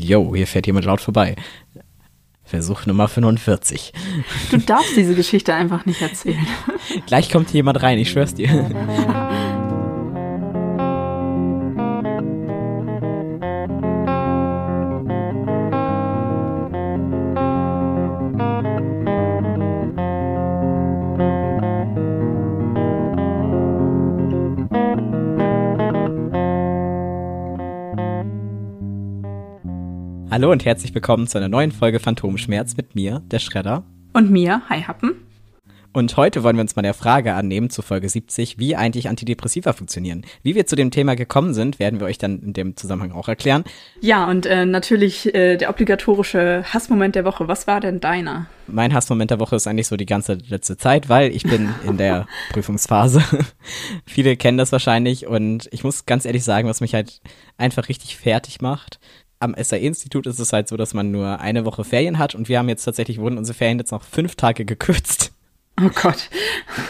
Yo, hier fährt jemand laut vorbei. Versuch Nummer 45. Du darfst diese Geschichte einfach nicht erzählen. Gleich kommt hier jemand rein, ich schwör's dir. Hallo und herzlich willkommen zu einer neuen Folge Phantomschmerz mit mir, der Schredder. Und mir, Hi Happen. Und heute wollen wir uns mal der Frage annehmen zu Folge 70, wie eigentlich Antidepressiva funktionieren. Wie wir zu dem Thema gekommen sind, werden wir euch dann in dem Zusammenhang auch erklären. Ja, und äh, natürlich äh, der obligatorische Hassmoment der Woche. Was war denn deiner? Mein Hassmoment der Woche ist eigentlich so die ganze letzte Zeit, weil ich bin in der Prüfungsphase. Viele kennen das wahrscheinlich und ich muss ganz ehrlich sagen, was mich halt einfach richtig fertig macht, am SAE-Institut ist es halt so, dass man nur eine Woche Ferien hat und wir haben jetzt tatsächlich, wurden unsere Ferien jetzt noch fünf Tage gekürzt. Oh Gott.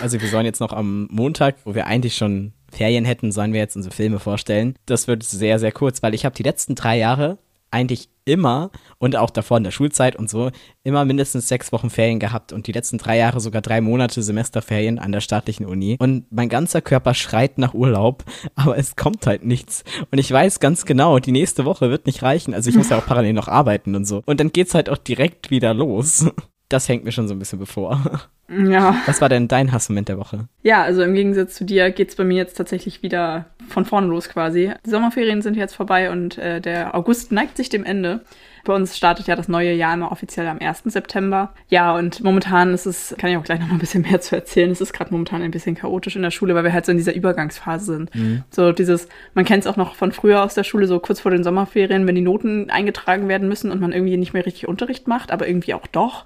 Also wir sollen jetzt noch am Montag, wo wir eigentlich schon Ferien hätten, sollen wir jetzt unsere Filme vorstellen. Das wird sehr, sehr kurz, weil ich habe die letzten drei Jahre eigentlich immer und auch davor in der Schulzeit und so immer mindestens sechs Wochen Ferien gehabt und die letzten drei Jahre sogar drei Monate Semesterferien an der staatlichen Uni. Und mein ganzer Körper schreit nach Urlaub, aber es kommt halt nichts. Und ich weiß ganz genau, die nächste Woche wird nicht reichen. Also ich muss ja auch parallel noch arbeiten und so. Und dann geht's halt auch direkt wieder los. Das hängt mir schon so ein bisschen bevor. Ja. Was war denn dein Hassmoment der Woche? Ja, also im Gegensatz zu dir geht's bei mir jetzt tatsächlich wieder von vorne los quasi. Die Sommerferien sind jetzt vorbei und äh, der August neigt sich dem Ende. Bei uns startet ja das neue Jahr immer offiziell am 1. September. Ja, und momentan ist es, kann ich auch gleich noch mal ein bisschen mehr zu erzählen, es ist gerade momentan ein bisschen chaotisch in der Schule, weil wir halt so in dieser Übergangsphase sind. Mhm. So dieses, man kennt es auch noch von früher aus der Schule, so kurz vor den Sommerferien, wenn die Noten eingetragen werden müssen und man irgendwie nicht mehr richtig Unterricht macht, aber irgendwie auch doch.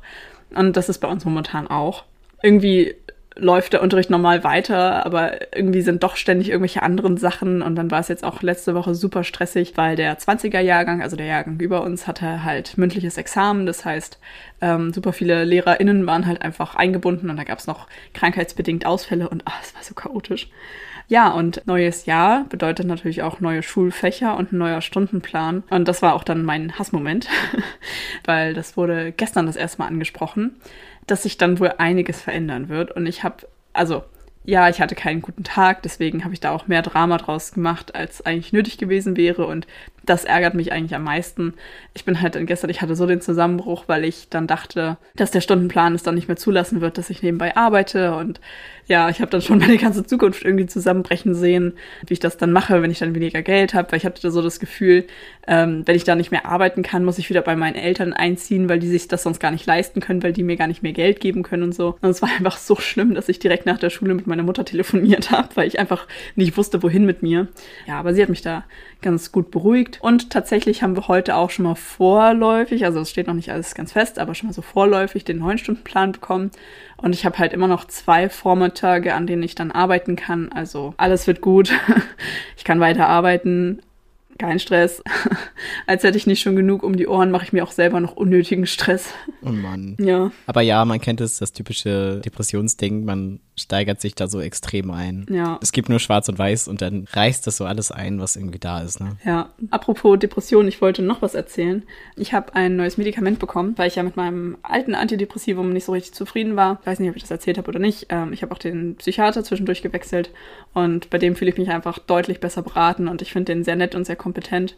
Und das ist bei uns momentan auch irgendwie läuft der Unterricht normal weiter, aber irgendwie sind doch ständig irgendwelche anderen Sachen und dann war es jetzt auch letzte Woche super stressig, weil der 20er Jahrgang, also der Jahrgang über uns, hatte halt mündliches Examen, das heißt, ähm, super viele LehrerInnen waren halt einfach eingebunden und da gab es noch krankheitsbedingt Ausfälle und ah, es war so chaotisch. Ja, und neues Jahr bedeutet natürlich auch neue Schulfächer und ein neuer Stundenplan. Und das war auch dann mein Hassmoment, weil das wurde gestern das erste Mal angesprochen dass sich dann wohl einiges verändern wird. Und ich habe, also ja, ich hatte keinen guten Tag, deswegen habe ich da auch mehr Drama draus gemacht, als eigentlich nötig gewesen wäre. Und das ärgert mich eigentlich am meisten. Ich bin halt dann gestern, ich hatte so den Zusammenbruch, weil ich dann dachte, dass der Stundenplan es dann nicht mehr zulassen wird, dass ich nebenbei arbeite. Und ja, ich habe dann schon meine ganze Zukunft irgendwie zusammenbrechen sehen, wie ich das dann mache, wenn ich dann weniger Geld habe, weil ich hatte so das Gefühl, ähm, wenn ich da nicht mehr arbeiten kann, muss ich wieder bei meinen Eltern einziehen, weil die sich das sonst gar nicht leisten können, weil die mir gar nicht mehr Geld geben können und so. Und es war einfach so schlimm, dass ich direkt nach der Schule mit meiner Mutter telefoniert habe, weil ich einfach nicht wusste, wohin mit mir. Ja, aber sie hat mich da ganz gut beruhigt. Und tatsächlich haben wir heute auch schon mal vorläufig, also es steht noch nicht alles ganz fest, aber schon mal so vorläufig den neun Stunden Plan bekommen. Und ich habe halt immer noch zwei Vormittage, an denen ich dann arbeiten kann. Also alles wird gut. ich kann weiter arbeiten kein Stress. Als hätte ich nicht schon genug um die Ohren, mache ich mir auch selber noch unnötigen Stress. Oh Mann. Ja. Aber ja, man kennt es, das typische Depressionsding, man steigert sich da so extrem ein. Ja. Es gibt nur schwarz und weiß und dann reißt das so alles ein, was irgendwie da ist, ne? Ja. Apropos Depression, ich wollte noch was erzählen. Ich habe ein neues Medikament bekommen, weil ich ja mit meinem alten Antidepressivum nicht so richtig zufrieden war. Ich weiß nicht, ob ich das erzählt habe oder nicht. Ähm, ich habe auch den Psychiater zwischendurch gewechselt und bei dem fühle ich mich einfach deutlich besser beraten und ich finde den sehr nett und sehr kompetent.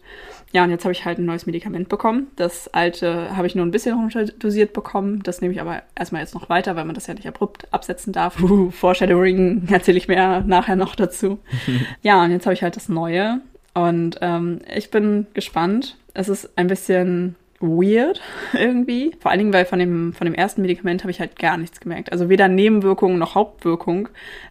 Ja, und jetzt habe ich halt ein neues Medikament bekommen. Das alte habe ich nur ein bisschen runterdosiert bekommen. Das nehme ich aber erstmal jetzt noch weiter, weil man das ja nicht abrupt absetzen darf. Uh, Foreshadowing erzähle ich mehr nachher noch dazu. ja, und jetzt habe ich halt das Neue. Und ähm, ich bin gespannt. Es ist ein bisschen weird irgendwie. Vor allen Dingen, weil von dem, von dem ersten Medikament habe ich halt gar nichts gemerkt. Also weder Nebenwirkungen noch Hauptwirkung.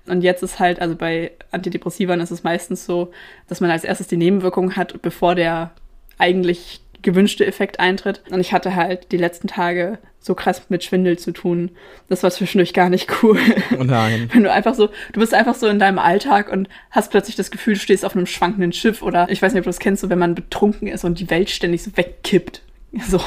Und jetzt ist halt, also bei Antidepressivern ist es meistens so, dass man als erstes die Nebenwirkung hat, bevor der eigentlich gewünschte Effekt eintritt. Und ich hatte halt die letzten Tage so krass mit Schwindel zu tun. Das war zwischendurch gar nicht cool. Oh nein. Wenn du einfach so, du bist einfach so in deinem Alltag und hast plötzlich das Gefühl, du stehst auf einem schwankenden Schiff oder ich weiß nicht, ob du das kennst, so wenn man betrunken ist und die Welt ständig so wegkippt. So.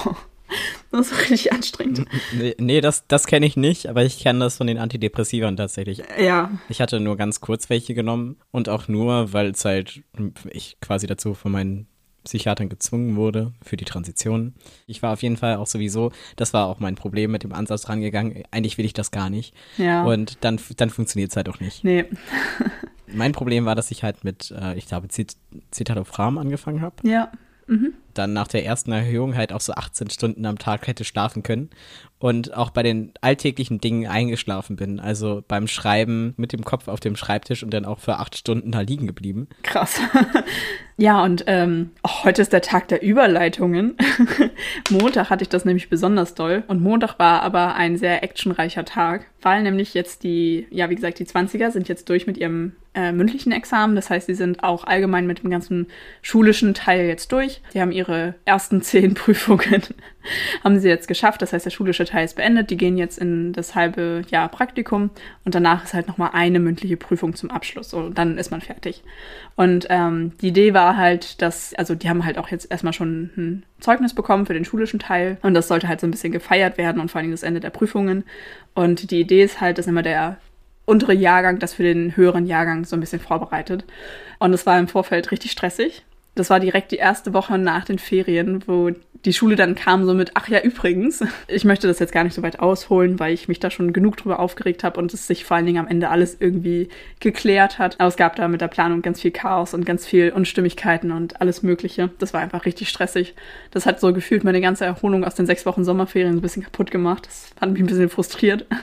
Das ist richtig anstrengend. Nee, nee das, das kenne ich nicht, aber ich kenne das von den Antidepressivern tatsächlich. Ja. Ich hatte nur ganz kurz welche genommen und auch nur, weil es halt ich quasi dazu von meinen Psychiatern gezwungen wurde für die Transition. Ich war auf jeden Fall auch sowieso, das war auch mein Problem mit dem Ansatz rangegangen. Eigentlich will ich das gar nicht. Ja. Und dann, dann funktioniert es halt auch nicht. Nee. Mein Problem war, dass ich halt mit, äh, ich glaube, Zit Citalopram angefangen habe. Ja. Mhm. Dann nach der ersten Erhöhung halt auch so 18 Stunden am Tag hätte schlafen können. Und auch bei den alltäglichen Dingen eingeschlafen bin. Also beim Schreiben mit dem Kopf auf dem Schreibtisch und dann auch für acht Stunden da liegen geblieben. Krass. ja, und ähm, auch heute ist der Tag der Überleitungen. Montag hatte ich das nämlich besonders doll. Und Montag war aber ein sehr actionreicher Tag, weil nämlich jetzt die, ja, wie gesagt, die 20er sind jetzt durch mit ihrem äh, mündlichen Examen. Das heißt, sie sind auch allgemein mit dem ganzen schulischen Teil jetzt durch. Sie haben ihre ersten zehn Prüfungen haben sie jetzt geschafft. Das heißt, der schulische Teil ist beendet. Die gehen jetzt in das halbe Jahr Praktikum und danach ist halt nochmal eine mündliche Prüfung zum Abschluss und dann ist man fertig. Und ähm, die Idee war halt, dass, also die haben halt auch jetzt erstmal schon ein Zeugnis bekommen für den schulischen Teil und das sollte halt so ein bisschen gefeiert werden und vor allem das Ende der Prüfungen. Und die Idee ist halt, dass immer der untere Jahrgang das für den höheren Jahrgang so ein bisschen vorbereitet. Und es war im Vorfeld richtig stressig. Das war direkt die erste Woche nach den Ferien, wo die Schule dann kam so mit, ach ja, übrigens, ich möchte das jetzt gar nicht so weit ausholen, weil ich mich da schon genug drüber aufgeregt habe und es sich vor allen Dingen am Ende alles irgendwie geklärt hat. Aber es gab da mit der Planung ganz viel Chaos und ganz viel Unstimmigkeiten und alles Mögliche. Das war einfach richtig stressig. Das hat so gefühlt meine ganze Erholung aus den sechs Wochen Sommerferien ein bisschen kaputt gemacht. Das fand mich ein bisschen frustriert.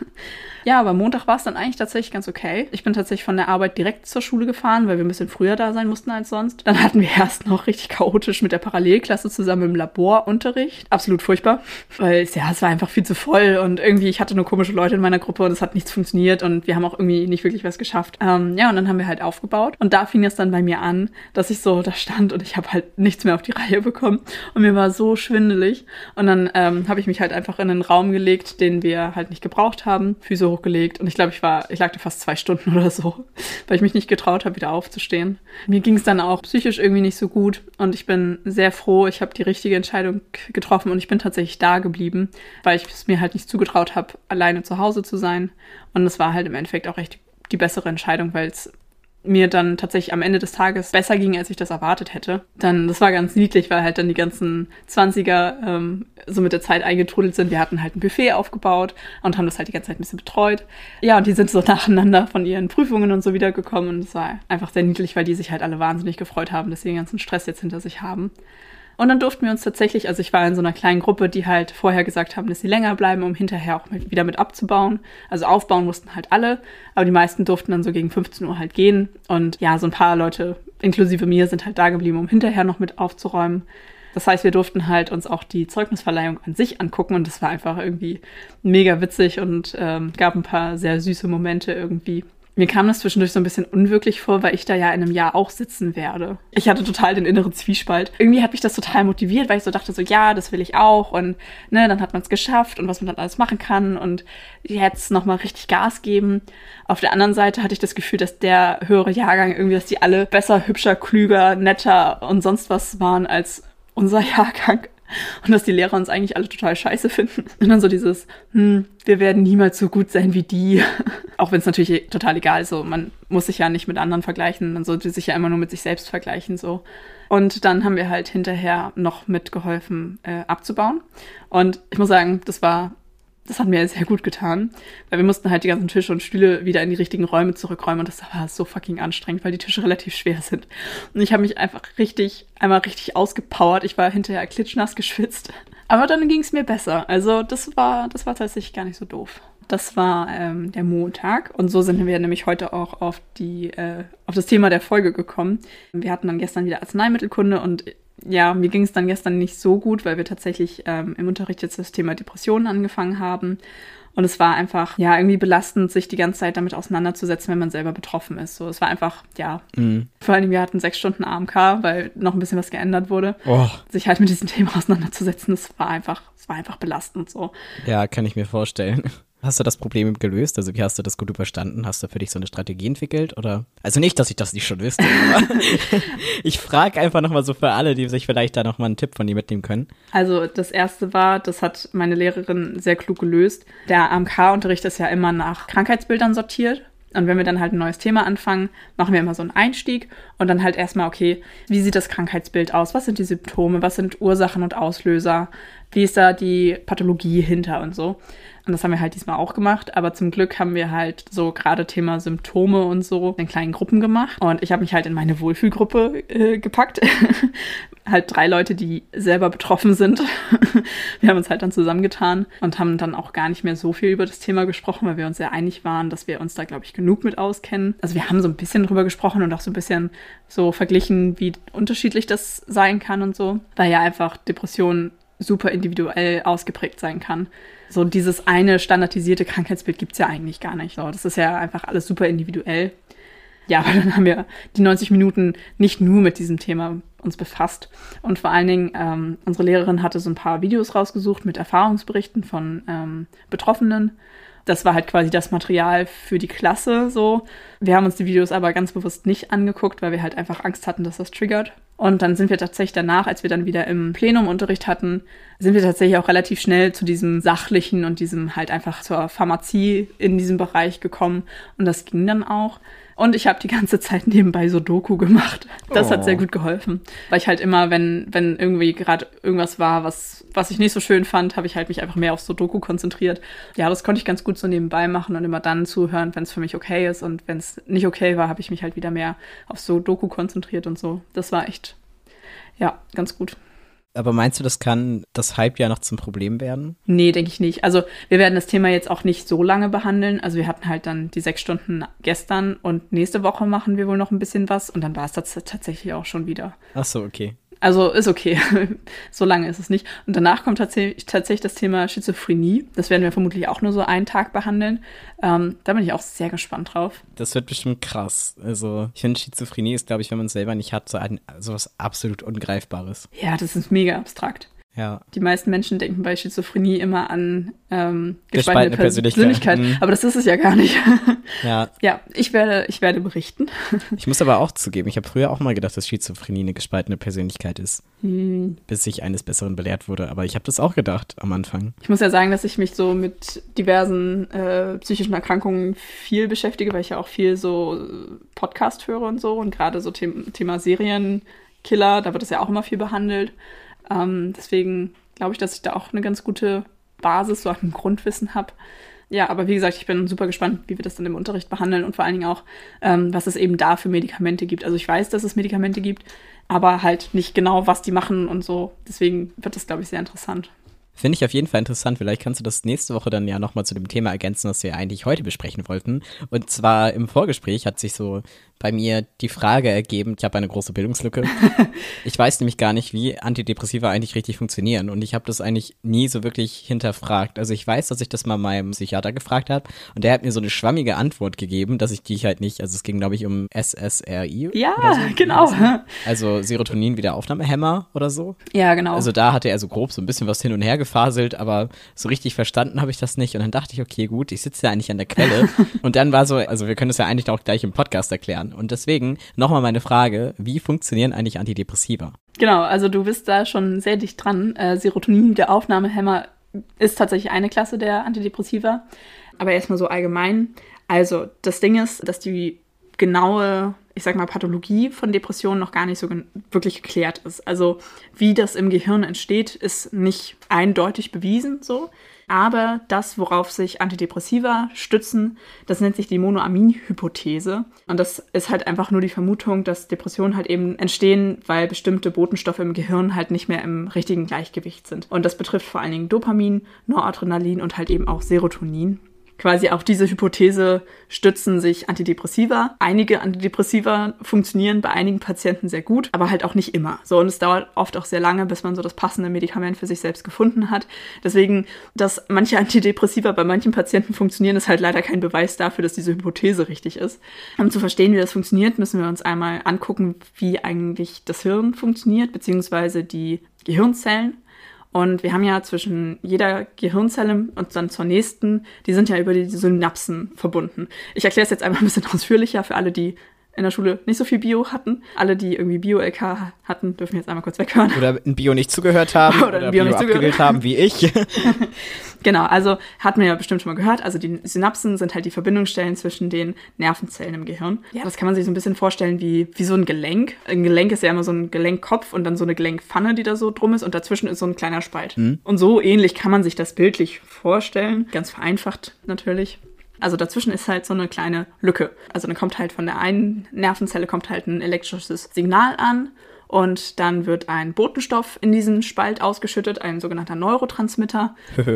Ja, aber Montag war es dann eigentlich tatsächlich ganz okay. Ich bin tatsächlich von der Arbeit direkt zur Schule gefahren, weil wir ein bisschen früher da sein mussten als sonst. Dann hatten wir erst noch richtig chaotisch mit der Parallelklasse zusammen im Laborunterricht. Absolut furchtbar, weil ja, es war einfach viel zu voll und irgendwie, ich hatte nur komische Leute in meiner Gruppe und es hat nichts funktioniert und wir haben auch irgendwie nicht wirklich was geschafft. Ähm, ja, und dann haben wir halt aufgebaut und da fing es dann bei mir an, dass ich so da stand und ich habe halt nichts mehr auf die Reihe bekommen und mir war so schwindelig und dann ähm, habe ich mich halt einfach in einen Raum gelegt, den wir halt nicht gebraucht haben, Füße hochgelegt und ich glaube, ich war, ich lag da fast zwei Stunden oder so, weil ich mich nicht getraut habe, wieder aufzustehen. Mir ging es dann auch psychisch irgendwie nicht so gut und ich bin sehr froh, ich habe die richtige Entscheidung getroffen und ich bin tatsächlich da geblieben, weil ich es mir halt nicht zugetraut habe, alleine zu Hause zu sein. Und es war halt im Endeffekt auch echt die bessere Entscheidung, weil es mir dann tatsächlich am Ende des Tages besser ging, als ich das erwartet hätte. Dann, das war ganz niedlich, weil halt dann die ganzen Zwanziger ähm, so mit der Zeit eingetrudelt sind. Wir hatten halt ein Buffet aufgebaut und haben das halt die ganze Zeit ein bisschen betreut. Ja, und die sind so nacheinander von ihren Prüfungen und so wiedergekommen und es war einfach sehr niedlich, weil die sich halt alle wahnsinnig gefreut haben, dass sie den ganzen Stress jetzt hinter sich haben. Und dann durften wir uns tatsächlich, also ich war in so einer kleinen Gruppe, die halt vorher gesagt haben, dass sie länger bleiben, um hinterher auch mit, wieder mit abzubauen. Also aufbauen mussten halt alle, aber die meisten durften dann so gegen 15 Uhr halt gehen. Und ja, so ein paar Leute, inklusive mir, sind halt da geblieben, um hinterher noch mit aufzuräumen. Das heißt, wir durften halt uns auch die Zeugnisverleihung an sich angucken und das war einfach irgendwie mega witzig und ähm, gab ein paar sehr süße Momente irgendwie. Mir kam das zwischendurch so ein bisschen unwirklich vor, weil ich da ja in einem Jahr auch sitzen werde. Ich hatte total den inneren Zwiespalt. Irgendwie hat mich das total motiviert, weil ich so dachte, so ja, das will ich auch und ne, dann hat man es geschafft und was man dann alles machen kann und jetzt nochmal richtig Gas geben. Auf der anderen Seite hatte ich das Gefühl, dass der höhere Jahrgang irgendwie, dass die alle besser, hübscher, klüger, netter und sonst was waren als unser Jahrgang und dass die Lehrer uns eigentlich alle total scheiße finden. Und dann so dieses, hm, wir werden niemals so gut sein wie die. Auch wenn es natürlich total egal ist, so man muss sich ja nicht mit anderen vergleichen, man sollte sich ja immer nur mit sich selbst vergleichen, so. Und dann haben wir halt hinterher noch mitgeholfen, äh, abzubauen. Und ich muss sagen, das war das hat mir sehr gut getan, weil wir mussten halt die ganzen Tische und Stühle wieder in die richtigen Räume zurückräumen und das war so fucking anstrengend, weil die Tische relativ schwer sind. Und ich habe mich einfach richtig, einmal richtig ausgepowert. Ich war hinterher klitschnass geschwitzt. Aber dann ging es mir besser. Also das war, das war tatsächlich gar nicht so doof. Das war ähm, der Montag und so sind wir nämlich heute auch auf die äh, auf das Thema der Folge gekommen. Wir hatten dann gestern wieder Arzneimittelkunde und ja, mir ging es dann gestern nicht so gut, weil wir tatsächlich ähm, im Unterricht jetzt das Thema Depressionen angefangen haben. Und es war einfach, ja, irgendwie belastend, sich die ganze Zeit damit auseinanderzusetzen, wenn man selber betroffen ist. So, es war einfach, ja. Mhm. Vor allem, wir hatten sechs Stunden AMK, weil noch ein bisschen was geändert wurde. Oh. Sich halt mit diesem Thema auseinanderzusetzen, das war einfach, es war einfach belastend so. Ja, kann ich mir vorstellen. Hast du das Problem gelöst? Also wie hast du das gut überstanden? Hast du für dich so eine Strategie entwickelt? Oder? Also nicht, dass ich das nicht schon wüsste, aber ich frage einfach nochmal so für alle, die sich vielleicht da nochmal einen Tipp von dir mitnehmen können. Also das erste war, das hat meine Lehrerin sehr klug gelöst. Der AMK-Unterricht ist ja immer nach Krankheitsbildern sortiert. Und wenn wir dann halt ein neues Thema anfangen, machen wir immer so einen Einstieg und dann halt erstmal, okay, wie sieht das Krankheitsbild aus? Was sind die Symptome? Was sind Ursachen und Auslöser? Wie ist da die Pathologie hinter und so? Und das haben wir halt diesmal auch gemacht. Aber zum Glück haben wir halt so gerade Thema Symptome und so in kleinen Gruppen gemacht. Und ich habe mich halt in meine Wohlfühlgruppe äh, gepackt. halt drei Leute, die selber betroffen sind. wir haben uns halt dann zusammengetan und haben dann auch gar nicht mehr so viel über das Thema gesprochen, weil wir uns sehr einig waren, dass wir uns da, glaube ich, genug mit auskennen. Also wir haben so ein bisschen drüber gesprochen und auch so ein bisschen so verglichen, wie unterschiedlich das sein kann und so. Weil ja einfach Depressionen super individuell ausgeprägt sein kann. So dieses eine standardisierte Krankheitsbild gibt es ja eigentlich gar nicht. So, das ist ja einfach alles super individuell. Ja, aber dann haben wir die 90 Minuten nicht nur mit diesem Thema uns befasst. Und vor allen Dingen, ähm, unsere Lehrerin hatte so ein paar Videos rausgesucht mit Erfahrungsberichten von ähm, Betroffenen das war halt quasi das Material für die Klasse so. Wir haben uns die Videos aber ganz bewusst nicht angeguckt, weil wir halt einfach Angst hatten, dass das triggert. Und dann sind wir tatsächlich danach, als wir dann wieder im Plenum Unterricht hatten, sind wir tatsächlich auch relativ schnell zu diesem sachlichen und diesem halt einfach zur Pharmazie in diesem Bereich gekommen. Und das ging dann auch. Und ich habe die ganze Zeit nebenbei so Doku gemacht. Das oh. hat sehr oh. gut geholfen. Weil ich halt immer, wenn, wenn irgendwie gerade irgendwas war, was, was ich nicht so schön fand, habe ich halt mich einfach mehr auf so Doku konzentriert. Ja, das konnte ich ganz gut so nebenbei machen und immer dann zuhören, wenn es für mich okay ist. Und wenn es nicht okay war, habe ich mich halt wieder mehr auf so Doku konzentriert und so. Das war echt, ja, ganz gut. Aber meinst du, das kann das Halbjahr noch zum Problem werden? Nee, denke ich nicht. Also wir werden das Thema jetzt auch nicht so lange behandeln. Also wir hatten halt dann die sechs Stunden gestern und nächste Woche machen wir wohl noch ein bisschen was und dann war es tatsächlich auch schon wieder. Ach so, okay. Also ist okay. so lange ist es nicht. Und danach kommt tatsächlich, tatsächlich das Thema Schizophrenie. Das werden wir vermutlich auch nur so einen Tag behandeln. Ähm, da bin ich auch sehr gespannt drauf. Das wird bestimmt krass. Also ich finde, Schizophrenie ist, glaube ich, wenn man es selber nicht hat, so, ein, so was absolut Ungreifbares. Ja, das ist mega abstrakt. Ja. Die meisten Menschen denken bei Schizophrenie immer an ähm, gespaltene, Persönlichkeit. Persönlichkeit. Mhm. Aber das ist es ja gar nicht. Ja. Ja, ich werde, ich werde berichten. Ich muss aber auch zugeben, ich habe früher auch mal gedacht, dass Schizophrenie eine gespaltene Persönlichkeit ist. Hm. Bis ich eines Besseren belehrt wurde. Aber ich habe das auch gedacht am Anfang. Ich muss ja sagen, dass ich mich so mit diversen äh, psychischen Erkrankungen viel beschäftige, weil ich ja auch viel so Podcast höre und so. Und gerade so The Thema Serienkiller, da wird es ja auch immer viel behandelt. Ähm, deswegen glaube ich, dass ich da auch eine ganz gute Basis, so ein Grundwissen habe. Ja, aber wie gesagt, ich bin super gespannt, wie wir das dann im Unterricht behandeln und vor allen Dingen auch, ähm, was es eben da für Medikamente gibt. Also ich weiß, dass es Medikamente gibt, aber halt nicht genau, was die machen und so. Deswegen wird das, glaube ich, sehr interessant. Finde ich auf jeden Fall interessant. Vielleicht kannst du das nächste Woche dann ja nochmal zu dem Thema ergänzen, was wir eigentlich heute besprechen wollten. Und zwar im Vorgespräch hat sich so bei mir die Frage ergeben, ich habe eine große Bildungslücke. ich weiß nämlich gar nicht, wie Antidepressiva eigentlich richtig funktionieren und ich habe das eigentlich nie so wirklich hinterfragt. Also ich weiß, dass ich das mal meinem Psychiater gefragt habe und der hat mir so eine schwammige Antwort gegeben, dass ich die halt nicht, also es ging glaube ich um SSRI. Ja, so, genau. Also Serotonin Wiederaufnahmehemmer oder so. Ja, genau. Also da hatte er so grob so ein bisschen was hin und her gefaselt, aber so richtig verstanden habe ich das nicht und dann dachte ich, okay, gut, ich sitze ja eigentlich an der Quelle und dann war so, also wir können es ja eigentlich auch gleich im Podcast erklären. Und deswegen nochmal meine Frage, wie funktionieren eigentlich Antidepressiva? Genau, also du bist da schon sehr dicht dran. Äh, Serotonin, der Aufnahmehemmer, ist tatsächlich eine Klasse der Antidepressiva. Aber erstmal so allgemein. Also das Ding ist, dass die genaue, ich sag mal, Pathologie von Depressionen noch gar nicht so wirklich geklärt ist. Also wie das im Gehirn entsteht, ist nicht eindeutig bewiesen so. Aber das, worauf sich Antidepressiva stützen, das nennt sich die Monoamin-Hypothese. Und das ist halt einfach nur die Vermutung, dass Depressionen halt eben entstehen, weil bestimmte Botenstoffe im Gehirn halt nicht mehr im richtigen Gleichgewicht sind. Und das betrifft vor allen Dingen Dopamin, Noradrenalin und halt eben auch Serotonin quasi auf diese Hypothese stützen sich Antidepressiva. Einige Antidepressiva funktionieren bei einigen Patienten sehr gut, aber halt auch nicht immer. So, und es dauert oft auch sehr lange, bis man so das passende Medikament für sich selbst gefunden hat. Deswegen, dass manche Antidepressiva bei manchen Patienten funktionieren, ist halt leider kein Beweis dafür, dass diese Hypothese richtig ist. Um zu verstehen, wie das funktioniert, müssen wir uns einmal angucken, wie eigentlich das Hirn funktioniert, beziehungsweise die Gehirnzellen und wir haben ja zwischen jeder Gehirnzelle und dann zur nächsten, die sind ja über die Synapsen verbunden. Ich erkläre es jetzt einmal ein bisschen ausführlicher für alle, die in der Schule nicht so viel Bio hatten. Alle, die irgendwie Bio-LK hatten, dürfen jetzt einmal kurz weghören. Oder in Bio nicht zugehört haben oder, oder Bio, Bio nicht abgewählt haben, wie ich. Genau, also hat man ja bestimmt schon mal gehört. Also die Synapsen sind halt die Verbindungsstellen zwischen den Nervenzellen im Gehirn. Ja, das kann man sich so ein bisschen vorstellen wie, wie so ein Gelenk. Ein Gelenk ist ja immer so ein Gelenkkopf und dann so eine Gelenkpfanne, die da so drum ist und dazwischen ist so ein kleiner Spalt. Mhm. Und so ähnlich kann man sich das bildlich vorstellen. Ganz vereinfacht natürlich. Also dazwischen ist halt so eine kleine Lücke. Also dann kommt halt von der einen Nervenzelle kommt halt ein elektrisches Signal an und dann wird ein Botenstoff in diesen Spalt ausgeschüttet, ein sogenannter Neurotransmitter.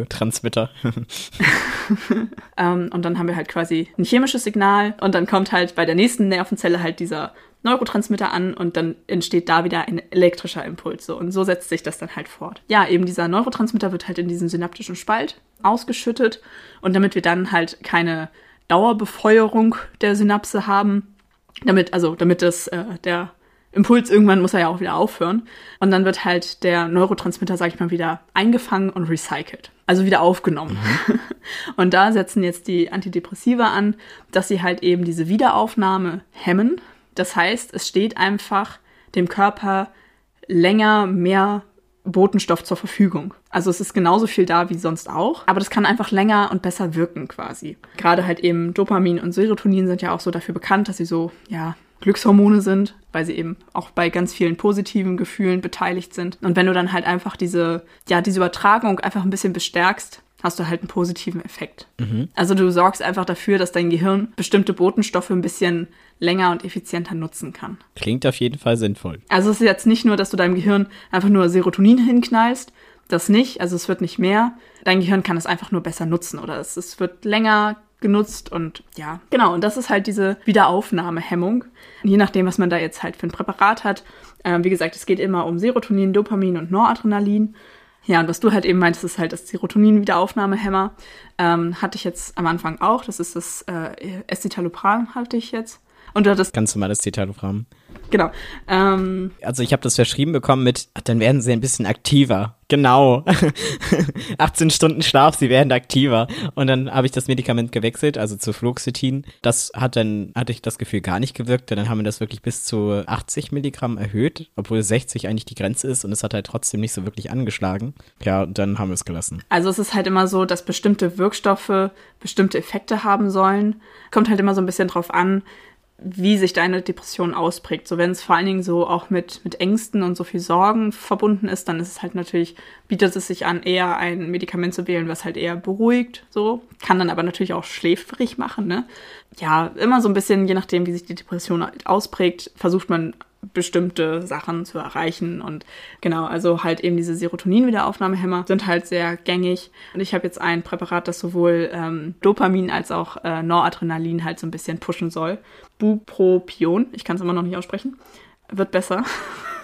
Transmitter. ähm, und dann haben wir halt quasi ein chemisches Signal und dann kommt halt bei der nächsten Nervenzelle halt dieser Neurotransmitter an und dann entsteht da wieder ein elektrischer Impuls. So. Und so setzt sich das dann halt fort. Ja, eben dieser Neurotransmitter wird halt in diesen synaptischen Spalt ausgeschüttet und damit wir dann halt keine Dauerbefeuerung der Synapse haben, damit, also damit das, äh, der Impuls, irgendwann muss er ja auch wieder aufhören. Und dann wird halt der Neurotransmitter, sag ich mal, wieder eingefangen und recycelt. Also wieder aufgenommen. Mhm. Und da setzen jetzt die Antidepressiva an, dass sie halt eben diese Wiederaufnahme hemmen. Das heißt, es steht einfach dem Körper länger mehr Botenstoff zur Verfügung. Also es ist genauso viel da wie sonst auch, aber das kann einfach länger und besser wirken quasi. Gerade halt eben Dopamin und Serotonin sind ja auch so dafür bekannt, dass sie so, ja, Glückshormone sind, weil sie eben auch bei ganz vielen positiven Gefühlen beteiligt sind. Und wenn du dann halt einfach diese, ja, diese Übertragung einfach ein bisschen bestärkst, hast du halt einen positiven Effekt. Mhm. Also du sorgst einfach dafür, dass dein Gehirn bestimmte Botenstoffe ein bisschen länger und effizienter nutzen kann. Klingt auf jeden Fall sinnvoll. Also es ist jetzt nicht nur, dass du deinem Gehirn einfach nur Serotonin hinknallst, das nicht, also es wird nicht mehr. Dein Gehirn kann es einfach nur besser nutzen oder es, es wird länger genutzt und ja, genau. Und das ist halt diese Wiederaufnahmehemmung. Je nachdem, was man da jetzt halt für ein Präparat hat. Ähm, wie gesagt, es geht immer um Serotonin, Dopamin und Noradrenalin. Ja, und was du halt eben meintest, ist halt das Serotonin-Wiederaufnahmehemmer. Ähm, hatte ich jetzt am Anfang auch. Das ist das äh, Escitalopram, hatte ich jetzt. Und du hattest. Ganz normales Citalopram. Genau. Ähm, also ich habe das verschrieben bekommen mit, dann werden sie ein bisschen aktiver. Genau. 18 Stunden Schlaf, sie werden aktiver. Und dann habe ich das Medikament gewechselt, also zu Fluoxetin. Das hat dann, hatte ich das Gefühl gar nicht gewirkt. Dann haben wir das wirklich bis zu 80 Milligramm erhöht, obwohl 60 eigentlich die Grenze ist und es hat halt trotzdem nicht so wirklich angeschlagen. Ja, und dann haben wir es gelassen. Also es ist halt immer so, dass bestimmte Wirkstoffe bestimmte Effekte haben sollen. Kommt halt immer so ein bisschen drauf an, wie sich deine Depression ausprägt. So wenn es vor allen Dingen so auch mit, mit Ängsten und so viel Sorgen verbunden ist, dann ist es halt natürlich, bietet es sich an, eher ein Medikament zu wählen, was halt eher beruhigt, so. Kann dann aber natürlich auch schläfrig machen, ne? Ja, immer so ein bisschen, je nachdem, wie sich die Depression halt ausprägt, versucht man bestimmte Sachen zu erreichen. Und genau, also halt eben diese Serotonin-Wiederaufnahmehämmer sind halt sehr gängig. Und ich habe jetzt ein Präparat, das sowohl ähm, Dopamin als auch äh, Noradrenalin halt so ein bisschen pushen soll. Bupropion, ich kann es immer noch nicht aussprechen. Wird besser.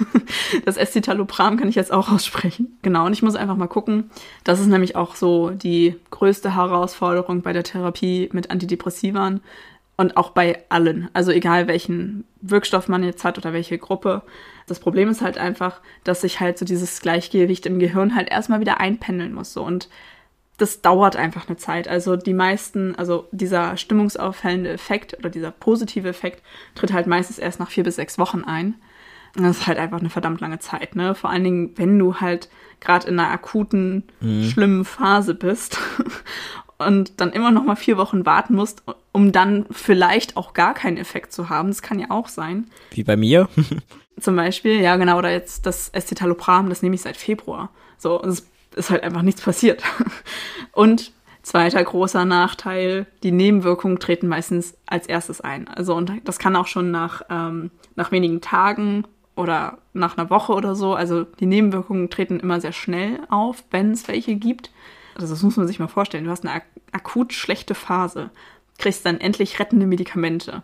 das Escitalopram kann ich jetzt auch aussprechen. Genau, und ich muss einfach mal gucken. Das ist nämlich auch so die größte Herausforderung bei der Therapie mit Antidepressivern und auch bei allen. Also egal welchen Wirkstoff man jetzt hat oder welche Gruppe. Das Problem ist halt einfach, dass sich halt so dieses Gleichgewicht im Gehirn halt erstmal wieder einpendeln muss. So. Und das dauert einfach eine Zeit. Also die meisten, also dieser stimmungsaufhellende Effekt oder dieser positive Effekt tritt halt meistens erst nach vier bis sechs Wochen ein. Und das ist halt einfach eine verdammt lange Zeit, ne? Vor allen Dingen, wenn du halt gerade in einer akuten, mhm. schlimmen Phase bist und dann immer noch mal vier Wochen warten musst, um dann vielleicht auch gar keinen Effekt zu haben. Das kann ja auch sein. Wie bei mir. Zum Beispiel, ja genau, oder jetzt das Escitalopram, das nehme ich seit Februar. So, es ist halt einfach nichts passiert. Und zweiter großer Nachteil, die Nebenwirkungen treten meistens als erstes ein. Also und das kann auch schon nach, ähm, nach wenigen Tagen oder nach einer Woche oder so. Also die Nebenwirkungen treten immer sehr schnell auf, wenn es welche gibt. Also das muss man sich mal vorstellen. Du hast eine ak akut schlechte Phase, kriegst dann endlich rettende Medikamente.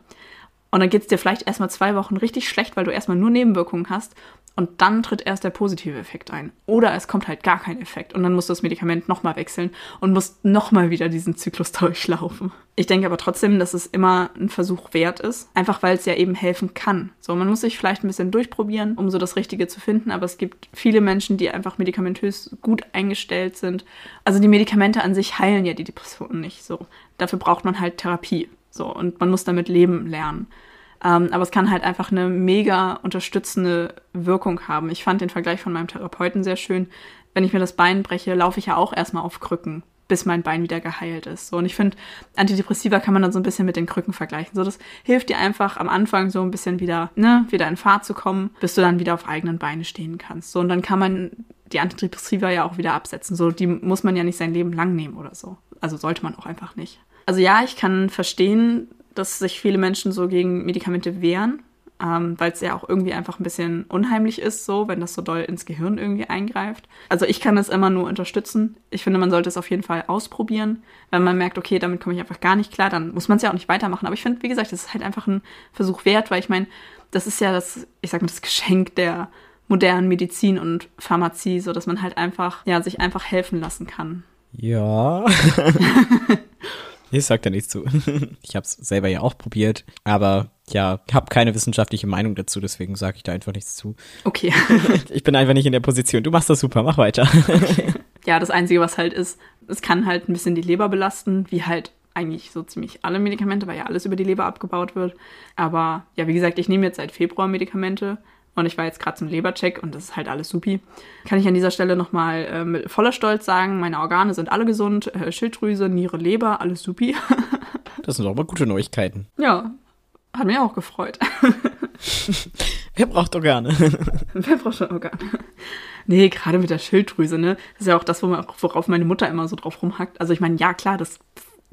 Und dann geht es dir vielleicht erstmal zwei Wochen richtig schlecht, weil du erstmal nur Nebenwirkungen hast und dann tritt erst der positive Effekt ein. Oder es kommt halt gar kein Effekt und dann musst du das Medikament nochmal wechseln und musst nochmal wieder diesen Zyklus durchlaufen. Ich denke aber trotzdem, dass es immer ein Versuch wert ist, einfach weil es ja eben helfen kann. So, man muss sich vielleicht ein bisschen durchprobieren, um so das Richtige zu finden, aber es gibt viele Menschen, die einfach medikamentös gut eingestellt sind. Also die Medikamente an sich heilen ja die Depressionen nicht. So, dafür braucht man halt Therapie. So, und man muss damit leben lernen. Ähm, aber es kann halt einfach eine mega unterstützende Wirkung haben. Ich fand den Vergleich von meinem Therapeuten sehr schön. Wenn ich mir das Bein breche, laufe ich ja auch erstmal auf Krücken. bis mein Bein wieder geheilt ist. So, und ich finde, Antidepressiva kann man dann so ein bisschen mit den Krücken vergleichen. So, das hilft dir einfach am Anfang so ein bisschen wieder, ne, wieder in Fahrt zu kommen, bis du dann wieder auf eigenen Beinen stehen kannst. So, und dann kann man die Antidepressiva ja auch wieder absetzen. So, die muss man ja nicht sein Leben lang nehmen oder so. Also sollte man auch einfach nicht. Also ja, ich kann verstehen, dass sich viele Menschen so gegen Medikamente wehren, ähm, weil es ja auch irgendwie einfach ein bisschen unheimlich ist, so, wenn das so doll ins Gehirn irgendwie eingreift. Also ich kann das immer nur unterstützen. Ich finde, man sollte es auf jeden Fall ausprobieren. Wenn man merkt, okay, damit komme ich einfach gar nicht klar, dann muss man es ja auch nicht weitermachen. Aber ich finde, wie gesagt, das ist halt einfach ein Versuch wert, weil ich meine, das ist ja das, ich sag mal, das Geschenk der modernen Medizin und Pharmazie, so dass man halt einfach, ja, sich einfach helfen lassen kann. Ja. Ich sag da nichts zu. Ich habe es selber ja auch probiert, aber ja, habe keine wissenschaftliche Meinung dazu, deswegen sage ich da einfach nichts zu. Okay. Ich bin einfach nicht in der Position. Du machst das super, mach weiter. Okay. Ja, das Einzige, was halt ist, es kann halt ein bisschen die Leber belasten, wie halt eigentlich so ziemlich alle Medikamente, weil ja alles über die Leber abgebaut wird. Aber ja, wie gesagt, ich nehme jetzt seit Februar Medikamente und ich war jetzt gerade zum Lebercheck und das ist halt alles supi. Kann ich an dieser Stelle nochmal äh, mit voller Stolz sagen, meine Organe sind alle gesund, äh, Schilddrüse, Niere, Leber, alles supi. das sind doch mal gute Neuigkeiten. Ja, hat mich auch gefreut. Wer braucht Organe? Wer braucht schon Organe? Nee, gerade mit der Schilddrüse, ne? Das ist ja auch das, worauf meine Mutter immer so drauf rumhackt. Also ich meine, ja klar, das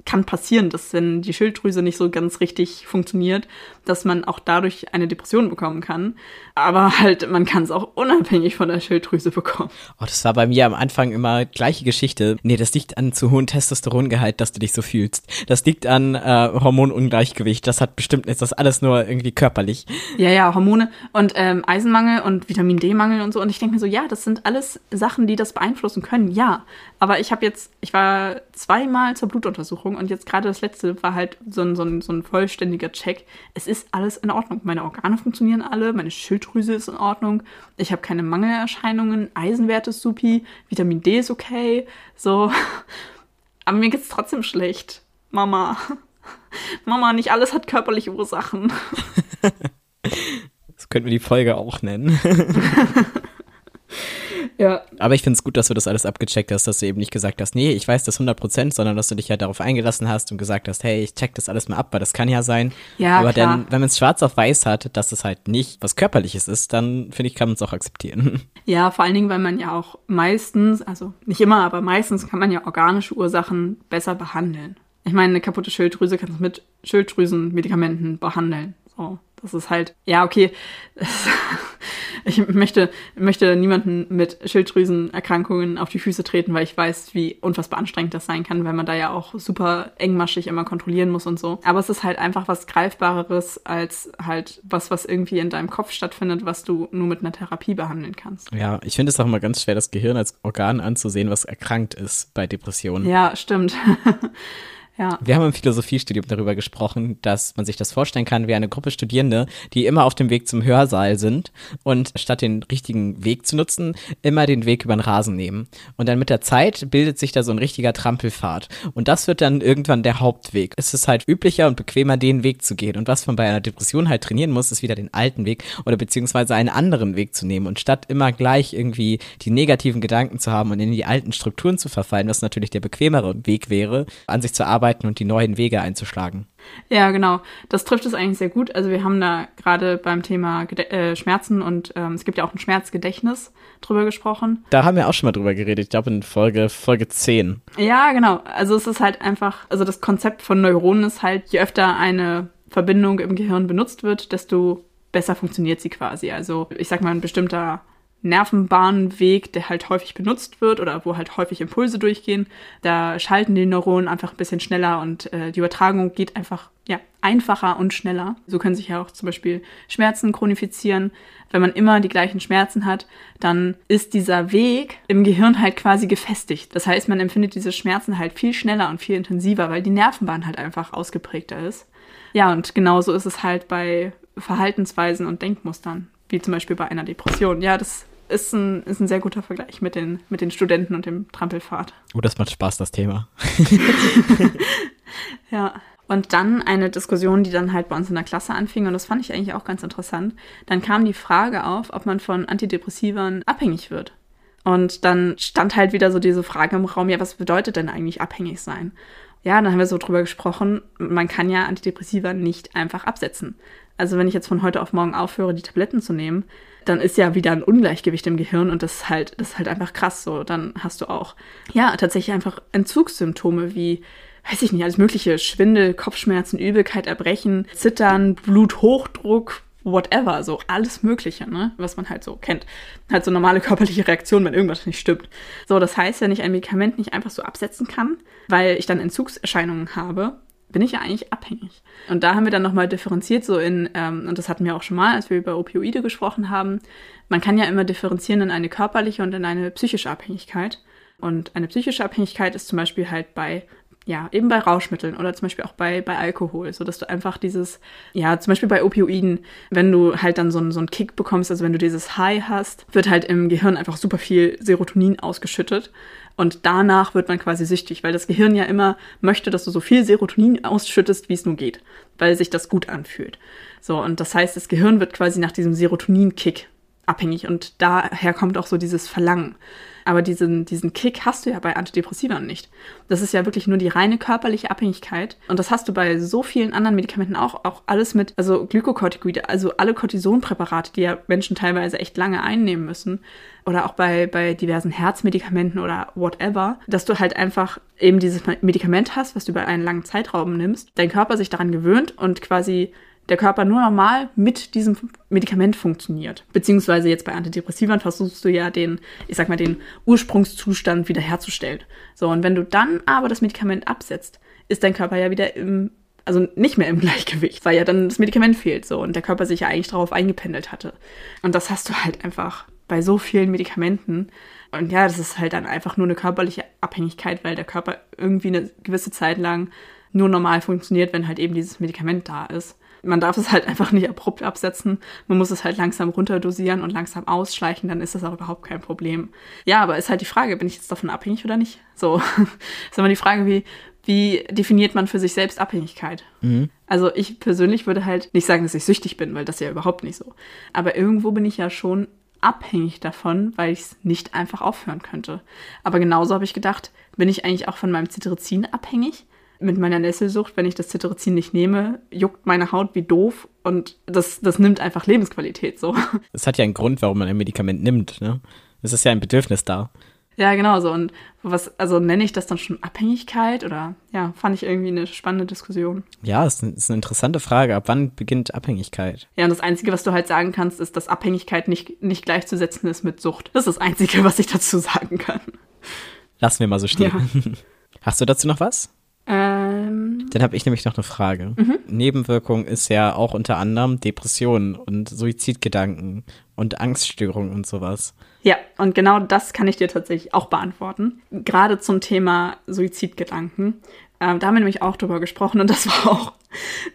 kann passieren, dass wenn die Schilddrüse nicht so ganz richtig funktioniert, dass man auch dadurch eine Depression bekommen kann. Aber halt, man kann es auch unabhängig von der Schilddrüse bekommen. Oh, das war bei mir am Anfang immer gleiche Geschichte. Nee, das liegt an zu hohem Testosterongehalt, dass du dich so fühlst. Das liegt an äh, Hormonungleichgewicht. Das hat bestimmt, ist das alles nur irgendwie körperlich. Ja, ja, Hormone und ähm, Eisenmangel und Vitamin D-Mangel und so. Und ich denke mir so, ja, das sind alles Sachen, die das beeinflussen können, ja. Aber ich habe jetzt, ich war zweimal zur Blutuntersuchung und jetzt gerade das letzte war halt so ein, so, ein, so ein vollständiger Check. Es ist alles in Ordnung. Meine Organe funktionieren alle, meine Schilddrüse ist in Ordnung, ich habe keine Mangelerscheinungen, Eisenwert ist supi, Vitamin D ist okay, so. Aber mir geht's trotzdem schlecht. Mama. Mama, nicht alles hat körperliche Ursachen. Das könnten wir die Folge auch nennen. Ja. Aber ich finde es gut, dass du das alles abgecheckt hast, dass du eben nicht gesagt hast, nee, ich weiß das 100 Prozent, sondern dass du dich halt darauf eingelassen hast und gesagt hast, hey, ich check das alles mal ab, weil das kann ja sein. Ja, Aber klar. dann, wenn man es schwarz auf weiß hat, dass es halt nicht was Körperliches ist, dann finde ich, kann man es auch akzeptieren. Ja, vor allen Dingen, weil man ja auch meistens, also nicht immer, aber meistens kann man ja organische Ursachen besser behandeln. Ich meine, eine kaputte Schilddrüse kannst du mit Schilddrüsenmedikamenten behandeln. So, das ist halt, ja, okay. ich möchte, möchte niemanden mit Schilddrüsenerkrankungen auf die Füße treten, weil ich weiß, wie unfassbar anstrengend das sein kann, weil man da ja auch super engmaschig immer kontrollieren muss und so. Aber es ist halt einfach was Greifbareres als halt was, was irgendwie in deinem Kopf stattfindet, was du nur mit einer Therapie behandeln kannst. Ja, ich finde es auch immer ganz schwer, das Gehirn als Organ anzusehen, was erkrankt ist bei Depressionen. Ja, stimmt. Ja. Wir haben im Philosophiestudium darüber gesprochen, dass man sich das vorstellen kann wie eine Gruppe Studierende, die immer auf dem Weg zum Hörsaal sind und statt den richtigen Weg zu nutzen, immer den Weg über den Rasen nehmen. Und dann mit der Zeit bildet sich da so ein richtiger Trampelpfad. Und das wird dann irgendwann der Hauptweg. Es ist halt üblicher und bequemer, den Weg zu gehen. Und was man bei einer Depression halt trainieren muss, ist wieder den alten Weg oder beziehungsweise einen anderen Weg zu nehmen. Und statt immer gleich irgendwie die negativen Gedanken zu haben und in die alten Strukturen zu verfallen, was natürlich der bequemere Weg wäre, an sich zu arbeiten, und die neuen Wege einzuschlagen. Ja, genau. Das trifft es eigentlich sehr gut. Also wir haben da gerade beim Thema Gede äh, Schmerzen und ähm, es gibt ja auch ein Schmerzgedächtnis drüber gesprochen. Da haben wir auch schon mal drüber geredet. Ich glaube in Folge, Folge 10. Ja, genau. Also es ist halt einfach, also das Konzept von Neuronen ist halt, je öfter eine Verbindung im Gehirn benutzt wird, desto besser funktioniert sie quasi. Also ich sag mal, ein bestimmter Nervenbahnweg, der halt häufig benutzt wird oder wo halt häufig Impulse durchgehen. Da schalten die Neuronen einfach ein bisschen schneller und äh, die Übertragung geht einfach ja, einfacher und schneller. So können sich ja auch zum Beispiel Schmerzen chronifizieren. Wenn man immer die gleichen Schmerzen hat, dann ist dieser Weg im Gehirn halt quasi gefestigt. Das heißt, man empfindet diese Schmerzen halt viel schneller und viel intensiver, weil die Nervenbahn halt einfach ausgeprägter ist. Ja, und genauso ist es halt bei Verhaltensweisen und Denkmustern, wie zum Beispiel bei einer Depression. Ja, das ist ein, ist ein sehr guter Vergleich mit den, mit den Studenten und dem Trampelpfad. Oh, das macht Spaß, das Thema. ja. Und dann eine Diskussion, die dann halt bei uns in der Klasse anfing, und das fand ich eigentlich auch ganz interessant. Dann kam die Frage auf, ob man von Antidepressivern abhängig wird. Und dann stand halt wieder so diese Frage im Raum, ja, was bedeutet denn eigentlich abhängig sein? Ja, dann haben wir so drüber gesprochen, man kann ja Antidepressiva nicht einfach absetzen. Also wenn ich jetzt von heute auf morgen aufhöre, die Tabletten zu nehmen, dann ist ja wieder ein Ungleichgewicht im Gehirn und das ist halt, das ist halt einfach krass so. Dann hast du auch, ja, tatsächlich einfach Entzugssymptome wie, weiß ich nicht, alles mögliche, Schwindel, Kopfschmerzen, Übelkeit, Erbrechen, Zittern, Bluthochdruck, whatever, so alles Mögliche, ne, was man halt so kennt. Halt so normale körperliche Reaktionen, wenn irgendwas nicht stimmt. So, das heißt, wenn ich ein Medikament nicht einfach so absetzen kann, weil ich dann Entzugserscheinungen habe, bin ich ja eigentlich abhängig. Und da haben wir dann nochmal differenziert, so in, ähm, und das hatten wir auch schon mal, als wir über Opioide gesprochen haben, man kann ja immer differenzieren in eine körperliche und in eine psychische Abhängigkeit. Und eine psychische Abhängigkeit ist zum Beispiel halt bei ja, eben bei Rauschmitteln oder zum Beispiel auch bei, bei Alkohol, so dass du einfach dieses, ja, zum Beispiel bei Opioiden, wenn du halt dann so einen, so einen Kick bekommst, also wenn du dieses High hast, wird halt im Gehirn einfach super viel Serotonin ausgeschüttet. Und danach wird man quasi süchtig, weil das Gehirn ja immer möchte, dass du so viel Serotonin ausschüttest, wie es nur geht, weil sich das gut anfühlt. So, und das heißt, das Gehirn wird quasi nach diesem Serotonin-Kick abhängig und daher kommt auch so dieses Verlangen. Aber diesen, diesen Kick hast du ja bei Antidepressivern nicht. Das ist ja wirklich nur die reine körperliche Abhängigkeit. Und das hast du bei so vielen anderen Medikamenten auch. Auch alles mit, also Glykokortikoide, also alle Cortisonpräparate, die ja Menschen teilweise echt lange einnehmen müssen. Oder auch bei, bei diversen Herzmedikamenten oder whatever, dass du halt einfach eben dieses Medikament hast, was du über einen langen Zeitraum nimmst, dein Körper sich daran gewöhnt und quasi der Körper nur normal mit diesem Medikament funktioniert. Beziehungsweise jetzt bei Antidepressivern versuchst du ja den, ich sag mal, den Ursprungszustand wiederherzustellen. So, und wenn du dann aber das Medikament absetzt, ist dein Körper ja wieder im, also nicht mehr im Gleichgewicht, weil ja dann das Medikament fehlt, so, und der Körper sich ja eigentlich darauf eingependelt hatte. Und das hast du halt einfach bei so vielen Medikamenten. Und ja, das ist halt dann einfach nur eine körperliche Abhängigkeit, weil der Körper irgendwie eine gewisse Zeit lang nur normal funktioniert, wenn halt eben dieses Medikament da ist man darf es halt einfach nicht abrupt absetzen. Man muss es halt langsam runterdosieren und langsam ausschleichen, dann ist das auch überhaupt kein Problem. Ja, aber ist halt die Frage, bin ich jetzt davon abhängig oder nicht? So, ist immer die Frage, wie, wie definiert man für sich selbst Abhängigkeit? Mhm. Also ich persönlich würde halt nicht sagen, dass ich süchtig bin, weil das ist ja überhaupt nicht so. Aber irgendwo bin ich ja schon abhängig davon, weil ich es nicht einfach aufhören könnte. Aber genauso habe ich gedacht, bin ich eigentlich auch von meinem Cetirizin abhängig? Mit meiner Nesselsucht, wenn ich das Cetirizin nicht nehme, juckt meine Haut wie doof und das, das nimmt einfach Lebensqualität so. Das hat ja einen Grund, warum man ein Medikament nimmt, ne? Es ist ja ein Bedürfnis da. Ja, genau so. Und was, also nenne ich das dann schon Abhängigkeit oder ja, fand ich irgendwie eine spannende Diskussion. Ja, das ist eine interessante Frage. Ab wann beginnt Abhängigkeit? Ja, und das Einzige, was du halt sagen kannst, ist, dass Abhängigkeit nicht, nicht gleichzusetzen ist mit Sucht. Das ist das Einzige, was ich dazu sagen kann. Lassen wir mal so stehen. Ja. Hast du dazu noch was? Ähm, Dann habe ich nämlich noch eine Frage. Mhm. Nebenwirkung ist ja auch unter anderem Depressionen und Suizidgedanken und Angststörungen und sowas. Ja, und genau das kann ich dir tatsächlich auch beantworten. Gerade zum Thema Suizidgedanken. Ähm, da haben wir nämlich auch drüber gesprochen und das war auch,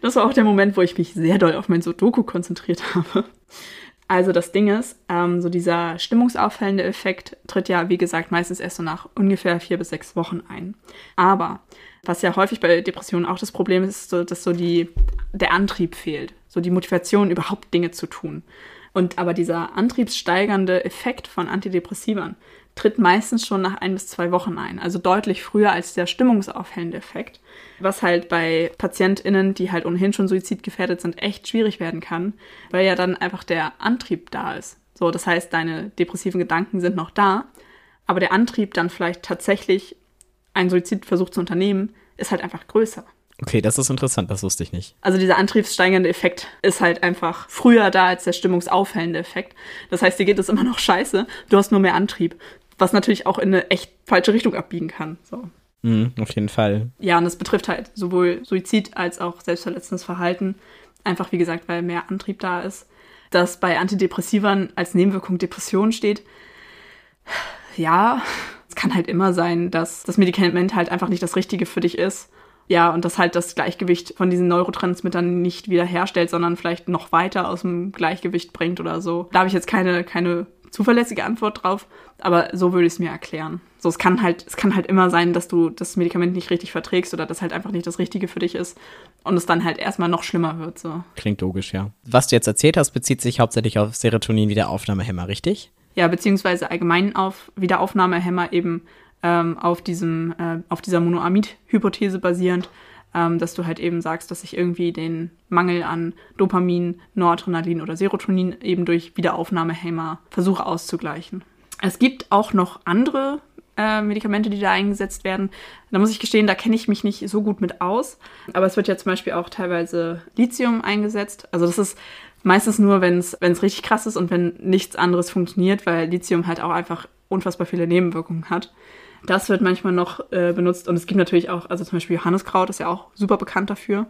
das war auch der Moment, wo ich mich sehr doll auf mein Sudoku konzentriert habe. Also das Ding ist, ähm, so dieser stimmungsauffällende Effekt tritt ja, wie gesagt, meistens erst so nach ungefähr vier bis sechs Wochen ein. Aber was ja häufig bei Depressionen auch das Problem ist, so, dass so die, der Antrieb fehlt, so die Motivation, überhaupt Dinge zu tun. Und aber dieser antriebssteigernde Effekt von Antidepressivern tritt meistens schon nach ein bis zwei Wochen ein, also deutlich früher als der stimmungsaufhellende Effekt, was halt bei PatientInnen, die halt ohnehin schon suizidgefährdet sind, echt schwierig werden kann, weil ja dann einfach der Antrieb da ist. So, das heißt, deine depressiven Gedanken sind noch da, aber der Antrieb dann vielleicht tatsächlich einen Suizidversuch zu unternehmen, ist halt einfach größer. Okay, das ist interessant, das wusste ich nicht. Also dieser antriebssteigernde Effekt ist halt einfach früher da als der stimmungsaufhellende Effekt. Das heißt, dir geht es immer noch scheiße, du hast nur mehr Antrieb, was natürlich auch in eine echt falsche Richtung abbiegen kann. So. Mhm, auf jeden Fall. Ja, und das betrifft halt sowohl Suizid als auch selbstverletzendes Verhalten. Einfach wie gesagt, weil mehr Antrieb da ist. Dass bei Antidepressivern als Nebenwirkung Depression steht. Ja, es kann halt immer sein, dass das Medikament halt einfach nicht das Richtige für dich ist. Ja, und das halt das Gleichgewicht von diesen Neurotransmittern nicht wiederherstellt, sondern vielleicht noch weiter aus dem Gleichgewicht bringt oder so. Da habe ich jetzt keine, keine zuverlässige Antwort drauf, aber so würde ich es mir erklären. So, es kann halt, es kann halt immer sein, dass du das Medikament nicht richtig verträgst oder das halt einfach nicht das Richtige für dich ist und es dann halt erstmal noch schlimmer wird, so. Klingt logisch, ja. Was du jetzt erzählt hast, bezieht sich hauptsächlich auf Serotonin-Wiederaufnahmehämmer, richtig? Ja, beziehungsweise allgemein auf Wiederaufnahmehämmer eben ähm, auf, diesem, äh, auf dieser Monoamid-Hypothese basierend, ähm, dass du halt eben sagst, dass ich irgendwie den Mangel an Dopamin, Noradrenalin oder Serotonin eben durch Wiederaufnahmehämmer versuche auszugleichen. Es gibt auch noch andere äh, Medikamente, die da eingesetzt werden. Da muss ich gestehen, da kenne ich mich nicht so gut mit aus. Aber es wird ja zum Beispiel auch teilweise Lithium eingesetzt. Also das ist meistens nur, wenn es richtig krass ist und wenn nichts anderes funktioniert, weil Lithium halt auch einfach unfassbar viele Nebenwirkungen hat. Das wird manchmal noch äh, benutzt und es gibt natürlich auch, also zum Beispiel Johanneskraut ist ja auch super bekannt dafür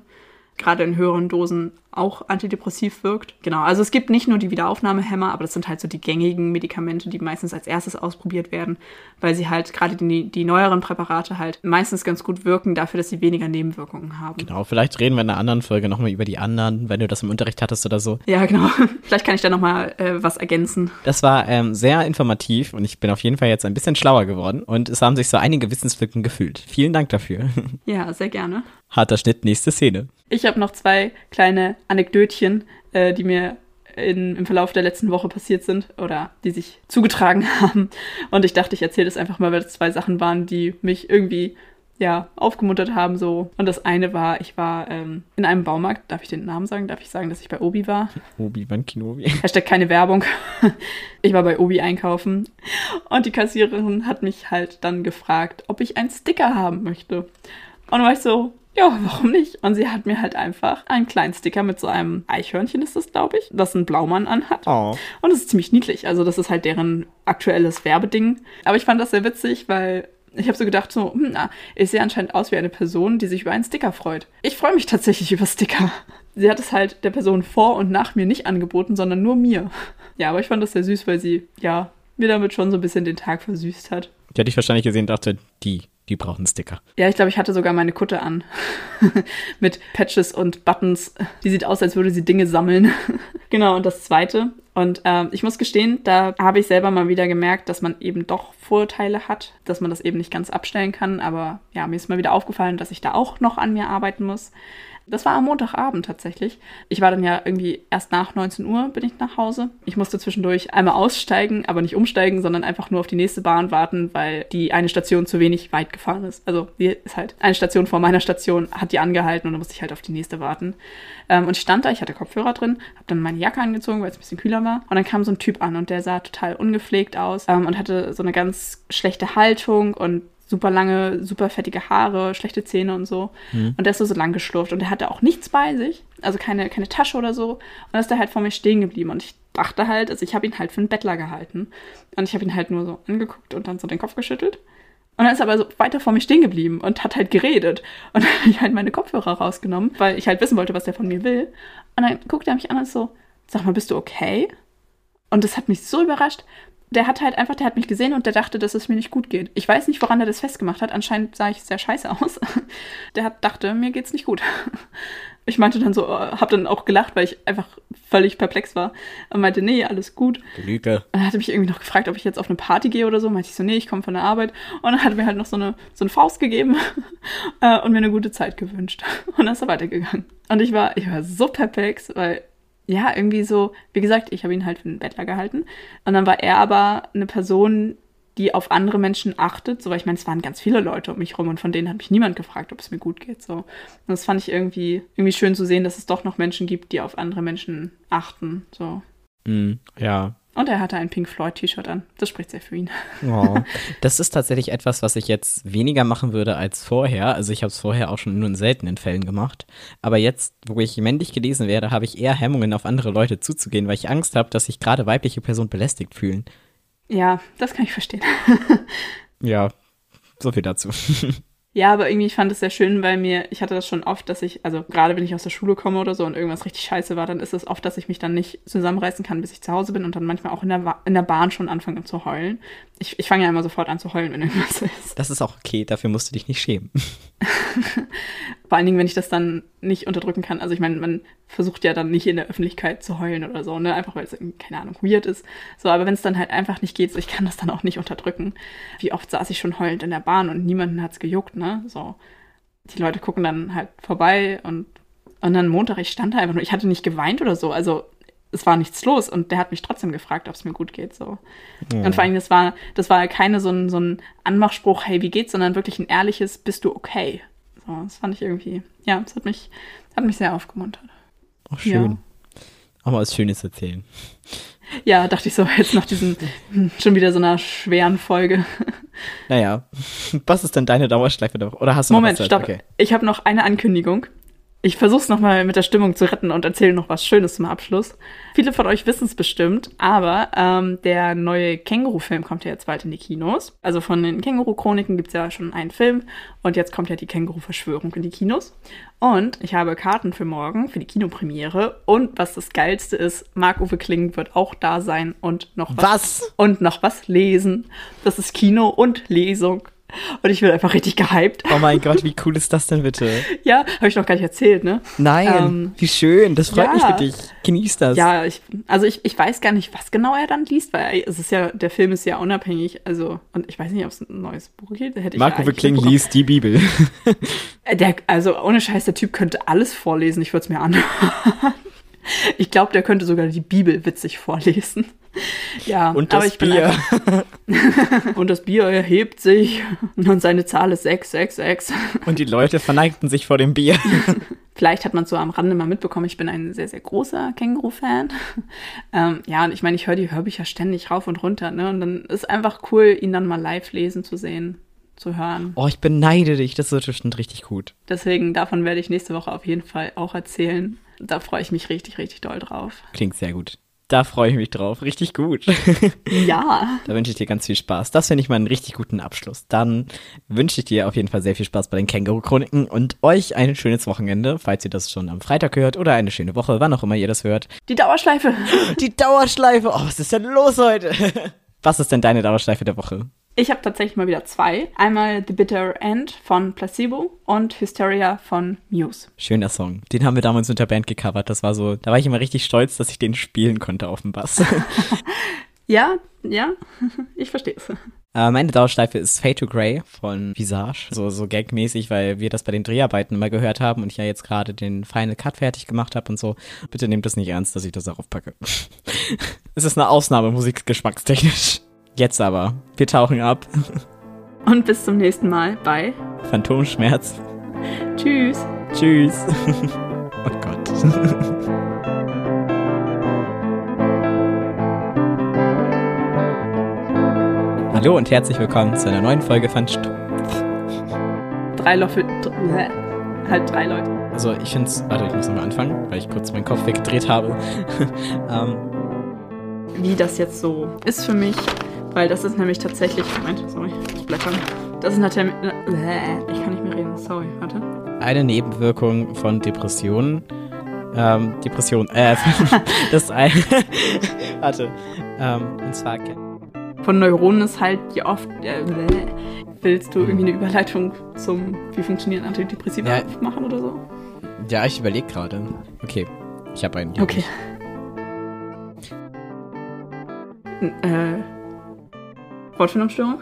gerade in höheren Dosen auch antidepressiv wirkt. Genau, also es gibt nicht nur die Wiederaufnahmehämmer, aber das sind halt so die gängigen Medikamente, die meistens als erstes ausprobiert werden, weil sie halt gerade die, die neueren Präparate halt meistens ganz gut wirken, dafür, dass sie weniger Nebenwirkungen haben. Genau, vielleicht reden wir in einer anderen Folge nochmal über die anderen, wenn du das im Unterricht hattest oder so. Ja, genau. vielleicht kann ich da nochmal äh, was ergänzen. Das war ähm, sehr informativ und ich bin auf jeden Fall jetzt ein bisschen schlauer geworden und es haben sich so einige Wissenslücken gefühlt. Vielen Dank dafür. Ja, sehr gerne. Harter Schnitt, nächste Szene. Ich habe noch zwei kleine Anekdötchen, äh, die mir in, im Verlauf der letzten Woche passiert sind oder die sich zugetragen haben. Und ich dachte, ich erzähle das einfach mal, weil das zwei Sachen waren, die mich irgendwie ja, aufgemuntert haben so. Und das eine war, ich war ähm, in einem Baumarkt. Darf ich den Namen sagen? Darf ich sagen, dass ich bei Obi war? Obi Wan Kenobi. Hashtag keine Werbung. ich war bei Obi einkaufen. Und die Kassiererin hat mich halt dann gefragt, ob ich einen Sticker haben möchte. Und dann war ich so, ja, warum nicht? Und sie hat mir halt einfach einen kleinen Sticker mit so einem Eichhörnchen, ist das, glaube ich, das ein Blaumann anhat. Oh. Und das ist ziemlich niedlich. Also, das ist halt deren aktuelles Werbeding. Aber ich fand das sehr witzig, weil ich habe so gedacht, so, hm, na, ich sehe anscheinend aus wie eine Person, die sich über einen Sticker freut. Ich freue mich tatsächlich über Sticker. Sie hat es halt der Person vor und nach mir nicht angeboten, sondern nur mir. Ja, aber ich fand das sehr süß, weil sie, ja, mir damit schon so ein bisschen den Tag versüßt hat. Die hatte ich wahrscheinlich gesehen und dachte, die die brauchen Sticker. Ja, ich glaube, ich hatte sogar meine Kutte an. Mit Patches und Buttons. Die sieht aus, als würde sie Dinge sammeln. genau, und das zweite. Und ähm, ich muss gestehen, da habe ich selber mal wieder gemerkt, dass man eben doch Vorurteile hat, dass man das eben nicht ganz abstellen kann. Aber ja, mir ist mal wieder aufgefallen, dass ich da auch noch an mir arbeiten muss. Das war am Montagabend tatsächlich. Ich war dann ja irgendwie erst nach 19 Uhr bin ich nach Hause. Ich musste zwischendurch einmal aussteigen, aber nicht umsteigen, sondern einfach nur auf die nächste Bahn warten, weil die eine Station zu wenig weit gefahren ist. Also die ist halt eine Station vor meiner Station, hat die angehalten und dann musste ich halt auf die nächste warten. Ähm, und ich stand da, ich hatte Kopfhörer drin, habe dann meine Jacke angezogen, weil es ein bisschen kühler war. Und dann kam so ein Typ an und der sah total ungepflegt aus ähm, und hatte so eine ganz schlechte Haltung und super lange, super fettige Haare, schlechte Zähne und so. Mhm. Und der ist so, so lang geschlurft und der hatte auch nichts bei sich, also keine, keine Tasche oder so. Und dann ist er halt vor mir stehen geblieben und ich dachte halt, also ich habe ihn halt für einen Bettler gehalten. Und ich habe ihn halt nur so angeguckt und dann so den Kopf geschüttelt. Und dann ist er aber so weiter vor mir stehen geblieben und hat halt geredet. Und dann habe ich halt meine Kopfhörer rausgenommen, weil ich halt wissen wollte, was der von mir will. Und dann guckt er mich an und so, sag mal, bist du okay? Und das hat mich so überrascht, der hat halt einfach, der hat mich gesehen und der dachte, dass es mir nicht gut geht. Ich weiß nicht, woran er das festgemacht hat. Anscheinend sah ich sehr scheiße aus. Der hat dachte, mir geht's nicht gut. Ich meinte dann so, hab dann auch gelacht, weil ich einfach völlig perplex war. Und meinte, nee, alles gut. Lüge. Und er hatte mich irgendwie noch gefragt, ob ich jetzt auf eine Party gehe oder so. Meinte ich so, nee, ich komme von der Arbeit. Und dann hat er mir halt noch so eine, so eine Faust gegeben äh, und mir eine gute Zeit gewünscht. Und dann ist er weitergegangen. Und ich war, ich war so perplex, weil ja, irgendwie so, wie gesagt, ich habe ihn halt für einen Bettler gehalten. Und dann war er aber eine Person, die auf andere Menschen achtet. So, weil ich meine, es waren ganz viele Leute um mich rum und von denen hat mich niemand gefragt, ob es mir gut geht. So. Und das fand ich irgendwie, irgendwie schön zu sehen, dass es doch noch Menschen gibt, die auf andere Menschen achten. So. Mm, ja, und er hatte ein Pink Floyd T-Shirt an. Das spricht sehr für ihn. Oh. Das ist tatsächlich etwas, was ich jetzt weniger machen würde als vorher. Also ich habe es vorher auch schon nur in seltenen Fällen gemacht. Aber jetzt, wo ich männlich gelesen werde, habe ich eher Hemmungen, auf andere Leute zuzugehen, weil ich Angst habe, dass sich gerade weibliche Personen belästigt fühlen. Ja, das kann ich verstehen. ja, so viel dazu. Ja, aber irgendwie, ich fand es sehr schön, weil mir, ich hatte das schon oft, dass ich, also gerade wenn ich aus der Schule komme oder so und irgendwas richtig scheiße war, dann ist es oft, dass ich mich dann nicht zusammenreißen kann, bis ich zu Hause bin und dann manchmal auch in der, in der Bahn schon anfange zu heulen. Ich, ich fange ja immer sofort an zu heulen, wenn irgendwas ist. Das ist auch okay, dafür musst du dich nicht schämen. Vor allen Dingen, wenn ich das dann nicht unterdrücken kann. Also ich meine, man versucht ja dann nicht in der Öffentlichkeit zu heulen oder so, ne? Einfach weil es, keine Ahnung, weird ist. So, aber wenn es dann halt einfach nicht geht, so, ich kann das dann auch nicht unterdrücken. Wie oft saß ich schon heulend in der Bahn und niemanden hat's gejuckt, ne? So. Die Leute gucken dann halt vorbei und, und dann Montag, ich stand da einfach nur, ich hatte nicht geweint oder so. Also es war nichts los und der hat mich trotzdem gefragt, ob es mir gut geht. So. Ja. Und vor allem, das war, das war keine so ein, so ein Anmachspruch, hey, wie geht's, sondern wirklich ein ehrliches, bist du okay? So, das fand ich irgendwie, ja, das hat mich, hat mich sehr aufgemuntert. Auch schön. Ja. Auch mal was Schönes erzählen. Ja, dachte ich so, jetzt nach diesem schon wieder so einer schweren Folge. Naja, was ist denn deine Dauerschleife? Oder hast du Moment, noch was stopp. Okay. Ich habe noch eine Ankündigung. Ich versuche es nochmal mit der Stimmung zu retten und erzähle noch was Schönes zum Abschluss. Viele von euch wissen es bestimmt, aber ähm, der neue Känguru-Film kommt ja jetzt bald in die Kinos. Also von den Känguru-Chroniken gibt es ja schon einen Film und jetzt kommt ja die Känguru-Verschwörung in die Kinos. Und ich habe Karten für morgen, für die Kinopremiere. Und was das Geilste ist, Marc-Uwe Kling wird auch da sein und noch was, was? Und noch was lesen. Das ist Kino und Lesung. Und ich bin einfach richtig gehypt. Oh mein Gott, wie cool ist das denn bitte? ja, habe ich noch gar nicht erzählt, ne? Nein, ähm, wie schön, das freut ja, mich für dich. Genieß das. Ja, ich, also ich, ich weiß gar nicht, was genau er dann liest, weil es ist ja, der Film ist ja unabhängig, also, und ich weiß nicht, ob es ein neues Buch gibt. Hätte Marco ja Kling liest die Bibel. Äh, der, also ohne Scheiß, der Typ könnte alles vorlesen, ich würde es mir anhören. Ich glaube, der könnte sogar die Bibel witzig vorlesen. Ja, und das Bier. und das Bier erhebt sich und seine Zahl ist 666. Und die Leute verneigten sich vor dem Bier. Vielleicht hat man so am Rande mal mitbekommen, ich bin ein sehr, sehr großer Känguru-Fan. Ähm, ja, und ich meine, ich höre die Hörbücher ständig rauf und runter, ne? Und dann ist einfach cool, ihn dann mal live lesen zu sehen, zu hören. Oh, ich beneide dich, das ist bestimmt richtig gut. Deswegen, davon werde ich nächste Woche auf jeden Fall auch erzählen. Da freue ich mich richtig, richtig doll drauf. Klingt sehr gut. Da freue ich mich drauf. Richtig gut. Ja. da wünsche ich dir ganz viel Spaß. Das finde ich mal einen richtig guten Abschluss. Dann wünsche ich dir auf jeden Fall sehr viel Spaß bei den Känguru-Chroniken und euch ein schönes Wochenende, falls ihr das schon am Freitag hört oder eine schöne Woche, wann auch immer ihr das hört. Die Dauerschleife. Die Dauerschleife. Oh, was ist denn los heute? was ist denn deine Dauerschleife der Woche? Ich habe tatsächlich mal wieder zwei. Einmal The Bitter End von Placebo und Hysteria von Muse. Schöner Song. Den haben wir damals mit der Band gecovert. Das war so, da war ich immer richtig stolz, dass ich den spielen konnte auf dem Bass. ja, ja, ich verstehe es. Äh, meine Dauerschleife ist Fade to Grey von Visage. So, so gagmäßig, weil wir das bei den Dreharbeiten immer gehört haben und ich ja jetzt gerade den Final Cut fertig gemacht habe und so. Bitte nehmt das nicht ernst, dass ich das darauf packe. es ist eine Ausnahme musikgeschmackstechnisch. Jetzt aber. Wir tauchen ab. Und bis zum nächsten Mal bei Phantomschmerz. Tschüss. Tschüss. oh Gott. Hallo und herzlich willkommen zu einer neuen Folge von St Drei Löffel. Halt drei Leute. Also ich finde es. Warte, ich muss nochmal anfangen, weil ich kurz meinen Kopf weggedreht habe. ähm, Wie das jetzt so ist für mich. Weil das ist nämlich tatsächlich. Moment, sorry, ich blättern. Das ist natürlich. Äh, ich kann nicht mehr reden, sorry, warte. Eine Nebenwirkung von Depressionen. Ähm, Depression, äh, das ist ein. warte. Ähm, und zwar. Von Neuronen ist halt, wie oft. Äh, willst du irgendwie eine Überleitung zum, wie funktionieren Antidepressiva ja, machen oder so? Ja, ich überlege gerade. Okay, ich habe einen. Okay. Äh. Wortfindungsstörung?